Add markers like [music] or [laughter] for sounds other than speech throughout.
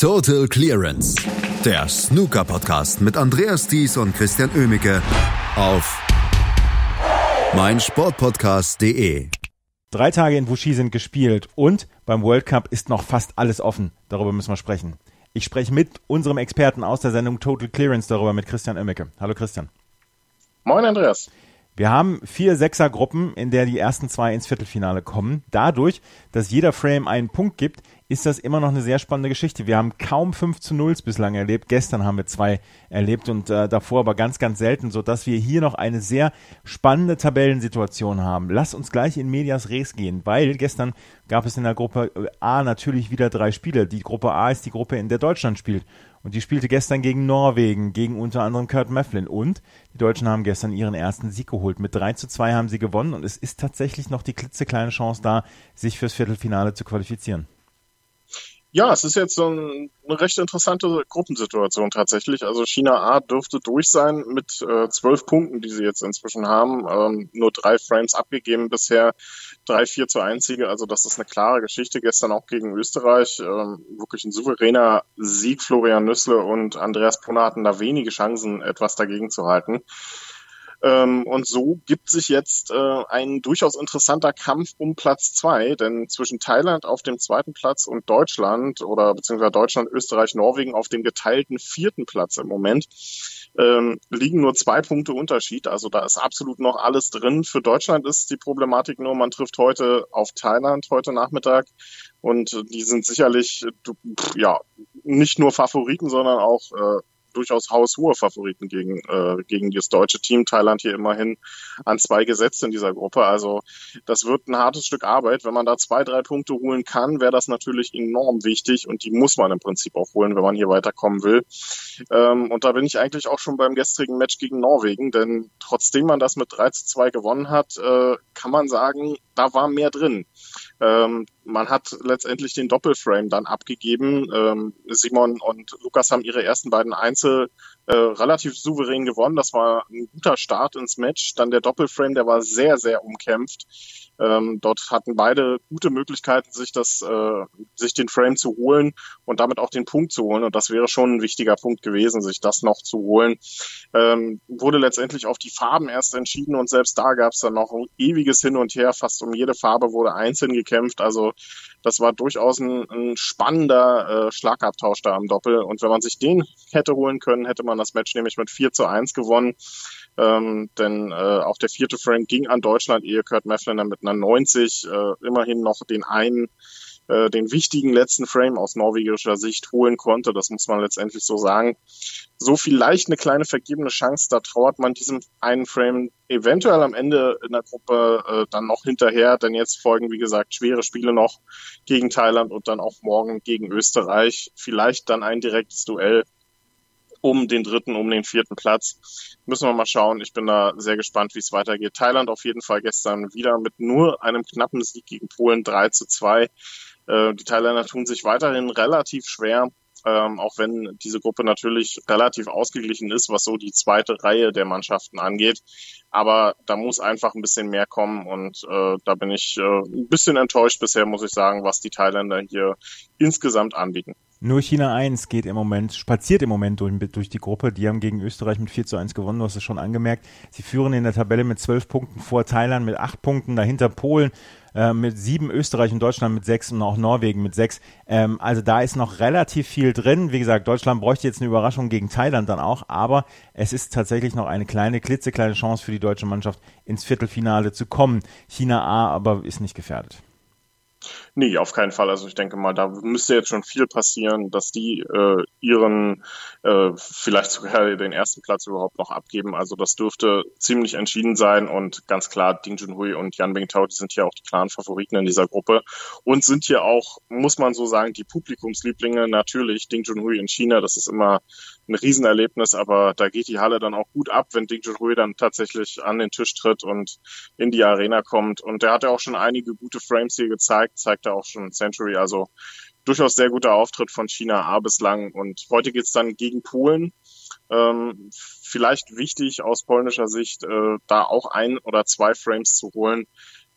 Total Clearance, der Snooker-Podcast mit Andreas Thies und Christian Oemicke auf meinsportpodcast.de. Drei Tage in Wuxi sind gespielt und beim World Cup ist noch fast alles offen. Darüber müssen wir sprechen. Ich spreche mit unserem Experten aus der Sendung Total Clearance darüber mit Christian Oemicke. Hallo Christian. Moin Andreas. Wir haben vier Sechsergruppen, in der die ersten zwei ins Viertelfinale kommen. Dadurch, dass jeder Frame einen Punkt gibt, ist das immer noch eine sehr spannende Geschichte. Wir haben kaum 5 zu 0 bislang erlebt. Gestern haben wir zwei erlebt und äh, davor aber ganz, ganz selten, sodass wir hier noch eine sehr spannende Tabellensituation haben. Lass uns gleich in Medias Res gehen, weil gestern gab es in der Gruppe A natürlich wieder drei Spiele. Die Gruppe A ist die Gruppe, in der Deutschland spielt. Und die spielte gestern gegen Norwegen, gegen unter anderem Kurt Mefflin. Und die Deutschen haben gestern ihren ersten Sieg geholt. Mit 3 zu 2 haben sie gewonnen und es ist tatsächlich noch die klitzekleine Chance da, sich fürs Viertelfinale zu qualifizieren. Ja, es ist jetzt so ein, eine recht interessante Gruppensituation tatsächlich. Also China A dürfte durch sein mit äh, zwölf Punkten, die sie jetzt inzwischen haben. Ähm, nur drei Frames abgegeben bisher, drei, vier zu einzige. Also das ist eine klare Geschichte. Gestern auch gegen Österreich. Ähm, wirklich ein souveräner Sieg. Florian Nüssle und Andreas Brunner hatten da wenige Chancen, etwas dagegen zu halten. Ähm, und so gibt sich jetzt äh, ein durchaus interessanter Kampf um Platz zwei, denn zwischen Thailand auf dem zweiten Platz und Deutschland oder beziehungsweise Deutschland, Österreich, Norwegen auf dem geteilten vierten Platz im Moment ähm, liegen nur zwei Punkte Unterschied. Also da ist absolut noch alles drin. Für Deutschland ist die Problematik nur, man trifft heute auf Thailand heute Nachmittag und die sind sicherlich ja nicht nur Favoriten, sondern auch äh, durchaus haushohe Favoriten gegen, äh, gegen das deutsche Team. Thailand hier immerhin an zwei gesetzt in dieser Gruppe. Also das wird ein hartes Stück Arbeit. Wenn man da zwei, drei Punkte holen kann, wäre das natürlich enorm wichtig und die muss man im Prinzip auch holen, wenn man hier weiterkommen will. Ähm, und da bin ich eigentlich auch schon beim gestrigen Match gegen Norwegen, denn trotzdem man das mit 3 zu 2 gewonnen hat, äh, kann man sagen, da war mehr drin. Ähm, man hat letztendlich den Doppelframe dann abgegeben. Ähm, Simon und Lukas haben ihre ersten beiden Einzel äh, relativ souverän gewonnen. Das war ein guter Start ins Match. Dann der Doppelframe, der war sehr, sehr umkämpft. Ähm, dort hatten beide gute Möglichkeiten, sich das, äh, sich den Frame zu holen und damit auch den Punkt zu holen. Und das wäre schon ein wichtiger Punkt gewesen, sich das noch zu holen. Ähm, wurde letztendlich auf die Farben erst entschieden und selbst da gab es dann noch ein ewiges Hin und Her. Fast um jede Farbe wurde einzeln gekämpft. Also das war durchaus ein, ein spannender äh, Schlagabtausch da am Doppel. Und wenn man sich den hätte holen können, hätte man das Match nämlich mit 4 zu 1 gewonnen. Ähm, denn äh, auch der vierte Frame ging an Deutschland, ehe Kurt Mefflin mit einer 90 äh, immerhin noch den einen äh, den wichtigen letzten Frame aus norwegischer Sicht holen konnte. Das muss man letztendlich so sagen. So vielleicht eine kleine vergebene Chance, da trauert man diesem einen Frame eventuell am Ende in der Gruppe äh, dann noch hinterher, denn jetzt folgen, wie gesagt, schwere Spiele noch gegen Thailand und dann auch morgen gegen Österreich. Vielleicht dann ein direktes Duell um den dritten, um den vierten Platz. Müssen wir mal schauen. Ich bin da sehr gespannt, wie es weitergeht. Thailand auf jeden Fall gestern wieder mit nur einem knappen Sieg gegen Polen 3 zu 2. Äh, die Thailänder tun sich weiterhin relativ schwer. Ähm, auch wenn diese Gruppe natürlich relativ ausgeglichen ist, was so die zweite Reihe der Mannschaften angeht. Aber da muss einfach ein bisschen mehr kommen und äh, da bin ich äh, ein bisschen enttäuscht bisher, muss ich sagen, was die Thailänder hier insgesamt anbieten. Nur China 1 geht im Moment, spaziert im Moment durch, durch, die Gruppe. Die haben gegen Österreich mit 4 zu 1 gewonnen, du hast es schon angemerkt. Sie führen in der Tabelle mit 12 Punkten vor Thailand mit 8 Punkten, dahinter Polen äh, mit 7, Österreich und Deutschland mit 6 und auch Norwegen mit 6. Ähm, also da ist noch relativ viel drin. Wie gesagt, Deutschland bräuchte jetzt eine Überraschung gegen Thailand dann auch, aber es ist tatsächlich noch eine kleine, klitzekleine Chance für die deutsche Mannschaft ins Viertelfinale zu kommen. China A aber ist nicht gefährdet. Nee, auf keinen Fall. Also ich denke mal, da müsste jetzt schon viel passieren, dass die äh, ihren äh, vielleicht sogar den ersten Platz überhaupt noch abgeben. Also das dürfte ziemlich entschieden sein und ganz klar, Ding Junhui und Yan Bingtao, die sind hier auch die klaren Favoriten in dieser Gruppe und sind hier auch, muss man so sagen, die Publikumslieblinge. Natürlich, Ding Junhui in China, das ist immer ein Riesenerlebnis, aber da geht die Halle dann auch gut ab, wenn Ding Junhui dann tatsächlich an den Tisch tritt und in die Arena kommt. Und der hat ja auch schon einige gute Frames hier gezeigt, zeigt er auch schon Century, also durchaus sehr guter Auftritt von China A bislang. Und heute geht's dann gegen Polen. Ähm, vielleicht wichtig aus polnischer Sicht, äh, da auch ein oder zwei Frames zu holen.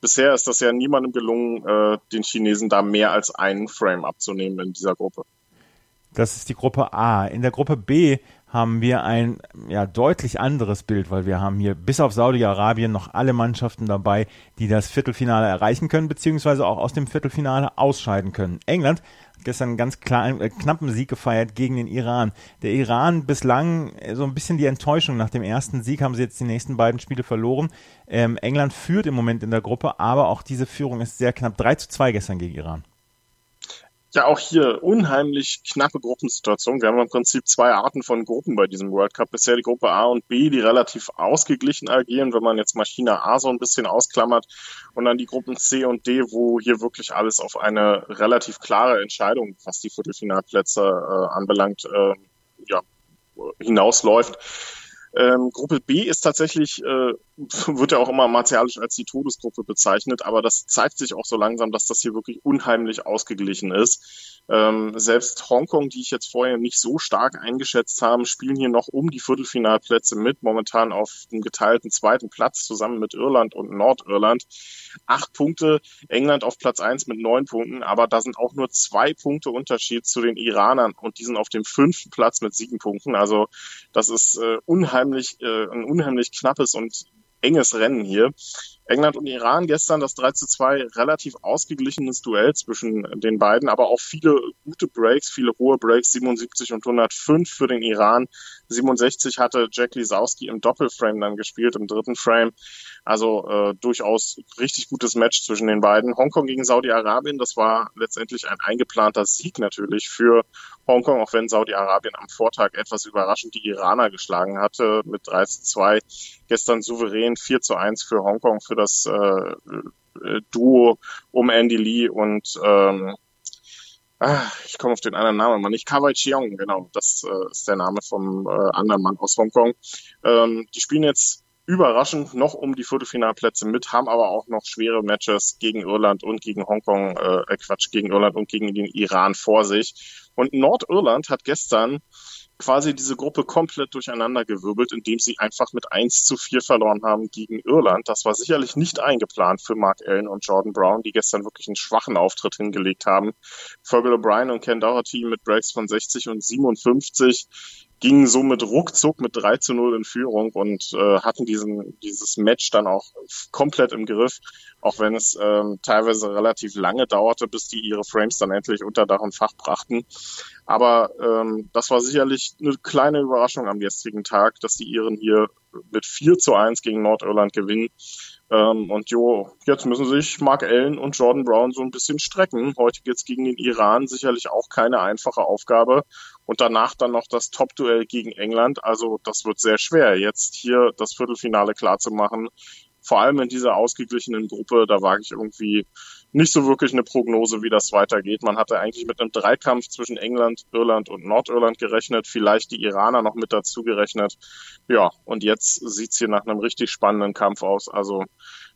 Bisher ist das ja niemandem gelungen, äh, den Chinesen da mehr als einen Frame abzunehmen in dieser Gruppe. Das ist die Gruppe A. In der Gruppe B haben wir ein ja, deutlich anderes Bild, weil wir haben hier bis auf Saudi-Arabien noch alle Mannschaften dabei, die das Viertelfinale erreichen können, beziehungsweise auch aus dem Viertelfinale ausscheiden können. England hat gestern einen ganz kleinen, äh, knappen Sieg gefeiert gegen den Iran. Der Iran bislang äh, so ein bisschen die Enttäuschung. Nach dem ersten Sieg haben sie jetzt die nächsten beiden Spiele verloren. Ähm, England führt im Moment in der Gruppe, aber auch diese Führung ist sehr knapp. 3 zu 2 gestern gegen Iran ja auch hier unheimlich knappe Gruppensituation. Wir haben im Prinzip zwei Arten von Gruppen bei diesem World Cup. Bisher die Gruppe A und B, die relativ ausgeglichen agieren, wenn man jetzt mal China A so ein bisschen ausklammert. Und dann die Gruppen C und D, wo hier wirklich alles auf eine relativ klare Entscheidung, was die Viertelfinalplätze äh, anbelangt, äh, ja, hinausläuft. Ähm, Gruppe B ist tatsächlich, äh, [laughs] wird ja auch immer martialisch als die Todesgruppe bezeichnet, aber das zeigt sich auch so langsam, dass das hier wirklich unheimlich ausgeglichen ist. Ähm, selbst Hongkong, die ich jetzt vorher nicht so stark eingeschätzt habe, spielen hier noch um die Viertelfinalplätze mit, momentan auf dem geteilten zweiten Platz zusammen mit Irland und Nordirland. Acht Punkte, England auf Platz eins mit neun Punkten, aber da sind auch nur zwei Punkte Unterschied zu den Iranern und die sind auf dem fünften Platz mit sieben Punkten. Also das ist äh, unheimlich, äh, ein unheimlich knappes und enges Rennen hier. England und Iran gestern das 3 zu 2 relativ ausgeglichenes Duell zwischen den beiden, aber auch viele gute Breaks, viele hohe Breaks, 77 und 105 für den Iran. 67 hatte Jack Lisowski im Doppelframe dann gespielt, im dritten Frame. Also äh, durchaus richtig gutes Match zwischen den beiden. Hongkong gegen Saudi-Arabien, das war letztendlich ein eingeplanter Sieg natürlich für Hongkong, auch wenn Saudi-Arabien am Vortag etwas überraschend die Iraner geschlagen hatte mit 3 zu 2. Gestern souverän 4 zu 1 für Hongkong das äh, äh, Duo um Andy Lee und ähm, ah, ich komme auf den anderen Namen mal nicht, Kawai Chiong, genau, das äh, ist der Name vom äh, anderen Mann aus Hongkong. Ähm, die spielen jetzt überraschend noch um die Viertelfinalplätze mit, haben aber auch noch schwere Matches gegen Irland und gegen Hongkong, äh, Quatsch, gegen Irland und gegen den Iran vor sich. Und Nordirland hat gestern quasi diese Gruppe komplett durcheinandergewirbelt, indem sie einfach mit 1 zu 4 verloren haben gegen Irland. Das war sicherlich nicht eingeplant für Mark Allen und Jordan Brown, die gestern wirklich einen schwachen Auftritt hingelegt haben. Fergal O'Brien und Ken Doherty mit Breaks von 60 und 57 gingen somit ruckzuck mit 3 zu 0 in Führung und äh, hatten diesen, dieses Match dann auch komplett im Griff, auch wenn es ähm, teilweise relativ lange dauerte, bis die ihre Frames dann endlich unter Dach und Fach brachten. Aber ähm, das war sicherlich eine kleine Überraschung am gestrigen Tag, dass die Iren hier mit 4 zu 1 gegen Nordirland gewinnen. Ähm, und jo, jetzt müssen sich Mark Allen und Jordan Brown so ein bisschen strecken. Heute geht's gegen den Iran, sicherlich auch keine einfache Aufgabe. Und danach dann noch das Top-Duell gegen England. Also das wird sehr schwer, jetzt hier das Viertelfinale klarzumachen. Vor allem in dieser ausgeglichenen Gruppe, da wage ich irgendwie nicht so wirklich eine Prognose, wie das weitergeht. Man hatte eigentlich mit einem Dreikampf zwischen England, Irland und Nordirland gerechnet, vielleicht die Iraner noch mit dazu gerechnet. Ja, und jetzt sieht's hier nach einem richtig spannenden Kampf aus. Also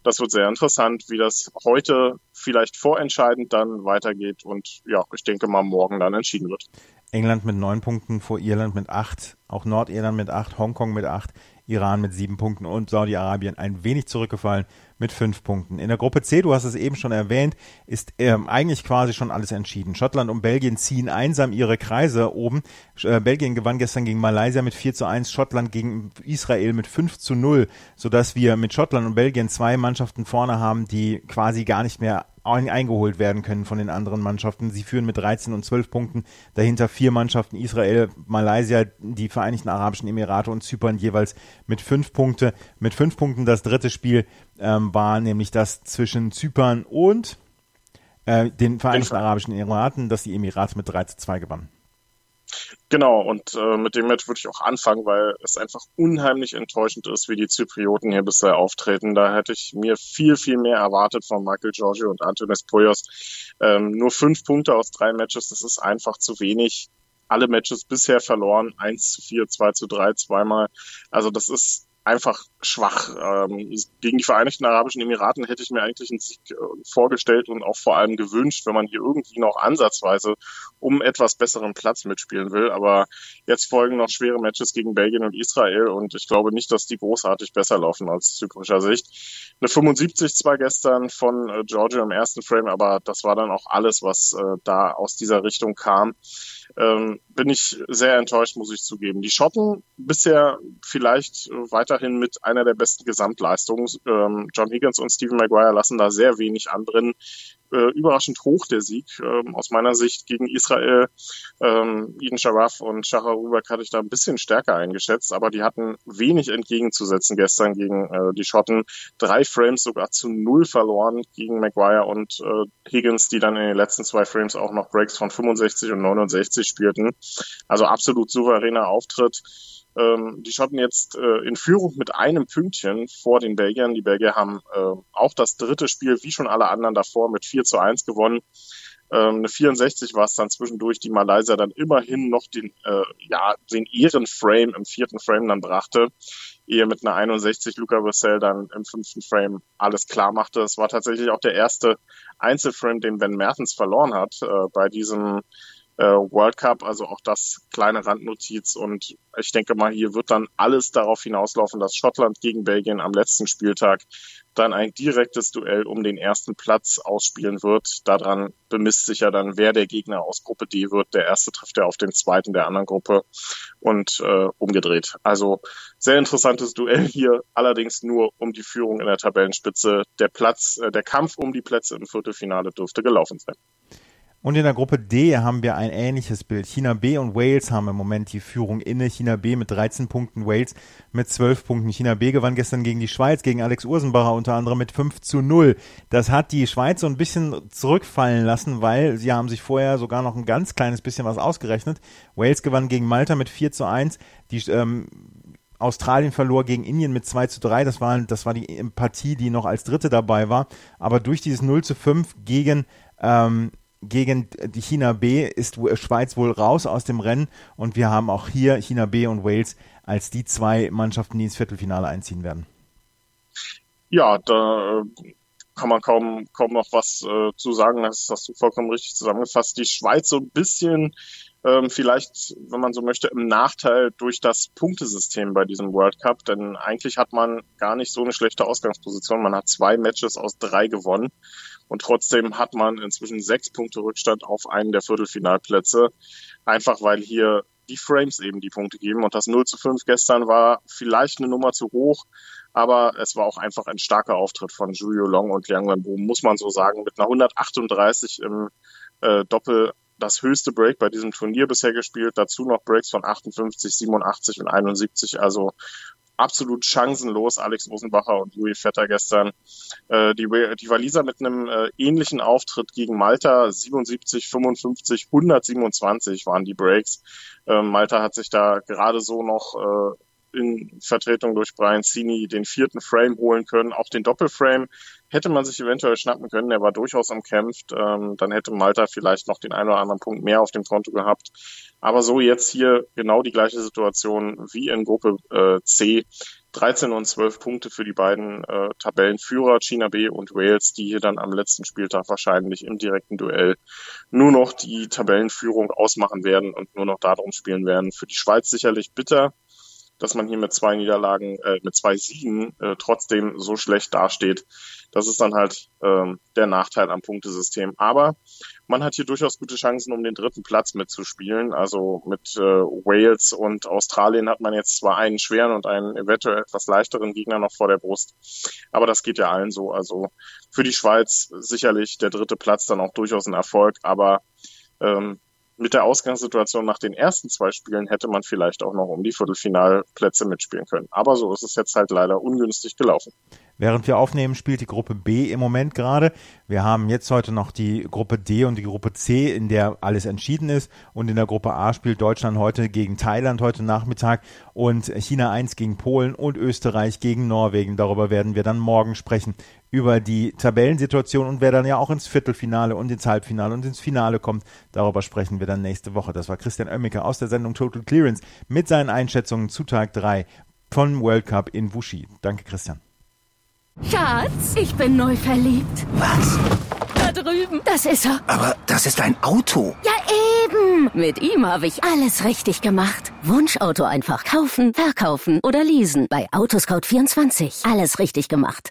das wird sehr interessant, wie das heute vielleicht vorentscheidend dann weitergeht und ja, ich denke mal morgen dann entschieden wird. England mit neun Punkten vor Irland mit acht, auch Nordirland mit acht, Hongkong mit acht, Iran mit sieben Punkten und Saudi-Arabien ein wenig zurückgefallen mit fünf Punkten. In der Gruppe C, du hast es eben schon erwähnt, ist ähm, eigentlich quasi schon alles entschieden. Schottland und Belgien ziehen einsam ihre Kreise oben. Äh, Belgien gewann gestern gegen Malaysia mit 4 zu 1, Schottland gegen Israel mit 5 zu 0, sodass wir mit Schottland und Belgien zwei Mannschaften vorne haben, die quasi gar nicht mehr eingeholt werden können von den anderen Mannschaften. Sie führen mit 13 und 12 Punkten. Dahinter vier Mannschaften, Israel, Malaysia, die Vereinigten Arabischen Emirate und Zypern jeweils mit fünf Punkte. Mit fünf Punkten das dritte Spiel ähm, war nämlich das zwischen Zypern und äh, den Vereinigten Arabischen Emiraten, dass die Emirate mit 3 zu 2 gewannen. Genau, und äh, mit dem Match würde ich auch anfangen, weil es einfach unheimlich enttäuschend ist, wie die Zyprioten hier bisher auftreten. Da hätte ich mir viel, viel mehr erwartet von Michael Giorgio und Antonis Poyos. Ähm, nur fünf Punkte aus drei Matches, das ist einfach zu wenig. Alle Matches bisher verloren, 1 zu 4, 2 zu 3, zweimal. Also das ist einfach schwach. Ähm, gegen die Vereinigten Arabischen Emiraten hätte ich mir eigentlich einen Sieg äh, vorgestellt und auch vor allem gewünscht, wenn man hier irgendwie noch ansatzweise um etwas besseren Platz mitspielen will. Aber jetzt folgen noch schwere Matches gegen Belgien und Israel und ich glaube nicht, dass die großartig besser laufen aus zyprischer Sicht. Eine 75 zwar gestern von äh, Georgia im ersten Frame, aber das war dann auch alles, was äh, da aus dieser Richtung kam. Ähm, bin ich sehr enttäuscht, muss ich zugeben. Die Schotten bisher vielleicht weiterhin mit einer der besten Gesamtleistungen. Ähm, John Higgins und Stephen Maguire lassen da sehr wenig anbrennen äh, überraschend hoch, der Sieg. Ähm, aus meiner Sicht gegen Israel. Ähm, Eden Sharaf und Shahar Rubak hatte ich da ein bisschen stärker eingeschätzt, aber die hatten wenig entgegenzusetzen gestern gegen äh, die Schotten. Drei Frames sogar zu null verloren gegen Maguire und äh, Higgins, die dann in den letzten zwei Frames auch noch Breaks von 65 und 69 spielten. Also absolut souveräner Auftritt ähm, die Schotten jetzt äh, in Führung mit einem Pünktchen vor den Belgiern. Die Belgier haben äh, auch das dritte Spiel, wie schon alle anderen davor, mit 4 zu 1 gewonnen. Ähm, eine 64 war es dann zwischendurch, die Malaysia dann immerhin noch den, äh, ja, den Ehrenframe im vierten Frame dann brachte, ehe mit einer 61 Luca Vassell dann im fünften Frame alles klar machte. Es war tatsächlich auch der erste Einzelframe, den Ben Mertens verloren hat äh, bei diesem äh, World Cup, also auch das kleine Randnotiz. Und ich denke mal, hier wird dann alles darauf hinauslaufen, dass Schottland gegen Belgien am letzten Spieltag dann ein direktes Duell um den ersten Platz ausspielen wird. Daran bemisst sich ja dann, wer der Gegner aus Gruppe D wird. Der erste trifft ja auf den zweiten der anderen Gruppe und äh, umgedreht. Also sehr interessantes Duell hier, allerdings nur um die Führung in der Tabellenspitze. Der Platz, äh, der Kampf um die Plätze im Viertelfinale dürfte gelaufen sein. Und in der Gruppe D haben wir ein ähnliches Bild. China B und Wales haben im Moment die Führung inne. China B mit 13 Punkten, Wales mit 12 Punkten. China B gewann gestern gegen die Schweiz, gegen Alex Ursenbacher unter anderem mit 5 zu 0. Das hat die Schweiz so ein bisschen zurückfallen lassen, weil sie haben sich vorher sogar noch ein ganz kleines bisschen was ausgerechnet. Wales gewann gegen Malta mit 4 zu 1. Die ähm, Australien verlor gegen Indien mit 2 zu 3. Das war, das war die Partie, die noch als dritte dabei war. Aber durch dieses 0 zu 5 gegen ähm, gegen die China B ist Schweiz wohl raus aus dem Rennen und wir haben auch hier China B und Wales als die zwei Mannschaften, die ins Viertelfinale einziehen werden. Ja, da äh, kann man kaum, kaum noch was äh, zu sagen. Das hast du vollkommen richtig zusammengefasst. Die Schweiz so ein bisschen ähm, vielleicht, wenn man so möchte, im Nachteil durch das Punktesystem bei diesem World Cup. Denn eigentlich hat man gar nicht so eine schlechte Ausgangsposition. Man hat zwei Matches aus drei gewonnen. Und trotzdem hat man inzwischen sechs Punkte Rückstand auf einen der Viertelfinalplätze. Einfach weil hier die Frames eben die Punkte geben. Und das 0 zu 5 gestern war vielleicht eine Nummer zu hoch, aber es war auch einfach ein starker Auftritt von Julio Long und Liang Wenbo, muss man so sagen, mit einer 138 im äh, Doppel das höchste Break bei diesem Turnier bisher gespielt. Dazu noch Breaks von 58, 87 und 71. Also absolut chancenlos, Alex Rosenbacher und Louis Vetter gestern. Äh, die, die Waliser mit einem äh, ähnlichen Auftritt gegen Malta, 77, 55, 127 waren die Breaks. Äh, Malta hat sich da gerade so noch äh, in Vertretung durch Brian Cini den vierten Frame holen können. Auch den Doppelframe hätte man sich eventuell schnappen können. Der war durchaus umkämpft. Ähm, dann hätte Malta vielleicht noch den einen oder anderen Punkt mehr auf dem Konto gehabt. Aber so jetzt hier genau die gleiche Situation wie in Gruppe äh, C. 13 und 12 Punkte für die beiden äh, Tabellenführer, China B und Wales, die hier dann am letzten Spieltag wahrscheinlich im direkten Duell nur noch die Tabellenführung ausmachen werden und nur noch darum spielen werden. Für die Schweiz sicherlich bitter, dass man hier mit zwei Niederlagen, äh, mit zwei Siegen äh, trotzdem so schlecht dasteht. Das ist dann halt ähm, der Nachteil am Punktesystem. Aber man hat hier durchaus gute Chancen, um den dritten Platz mitzuspielen. Also mit äh, Wales und Australien hat man jetzt zwar einen schweren und einen eventuell etwas leichteren Gegner noch vor der Brust. Aber das geht ja allen so. Also für die Schweiz sicherlich der dritte Platz dann auch durchaus ein Erfolg. Aber ähm, mit der Ausgangssituation nach den ersten zwei Spielen hätte man vielleicht auch noch um die Viertelfinalplätze mitspielen können. Aber so ist es jetzt halt leider ungünstig gelaufen. Während wir aufnehmen, spielt die Gruppe B im Moment gerade. Wir haben jetzt heute noch die Gruppe D und die Gruppe C, in der alles entschieden ist. Und in der Gruppe A spielt Deutschland heute gegen Thailand heute Nachmittag und China 1 gegen Polen und Österreich gegen Norwegen. Darüber werden wir dann morgen sprechen. Über die Tabellensituation und wer dann ja auch ins Viertelfinale und ins Halbfinale und ins Finale kommt. Darüber sprechen wir dann nächste Woche. Das war Christian Oemmeke aus der Sendung Total Clearance mit seinen Einschätzungen zu Tag 3 von World Cup in Wuxi. Danke, Christian. Schatz, ich bin neu verliebt. Was? Da drüben. Das ist er. Aber das ist ein Auto. Ja, eben. Mit ihm habe ich alles richtig gemacht. Wunschauto einfach kaufen, verkaufen oder leasen. Bei Autoscout24. Alles richtig gemacht.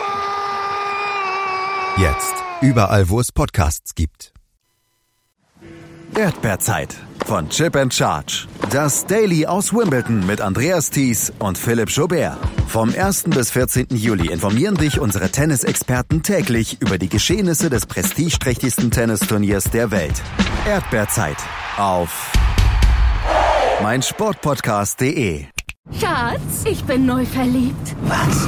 Jetzt. Überall, wo es Podcasts gibt. Erdbeerzeit von Chip and Charge. Das Daily aus Wimbledon mit Andreas Thies und Philipp Jobert. Vom 1. bis 14. Juli informieren dich unsere Tennisexperten täglich über die Geschehnisse des prestigeträchtigsten Tennisturniers der Welt. Erdbeerzeit auf meinsportpodcast.de. Schatz, ich bin neu verliebt. Was?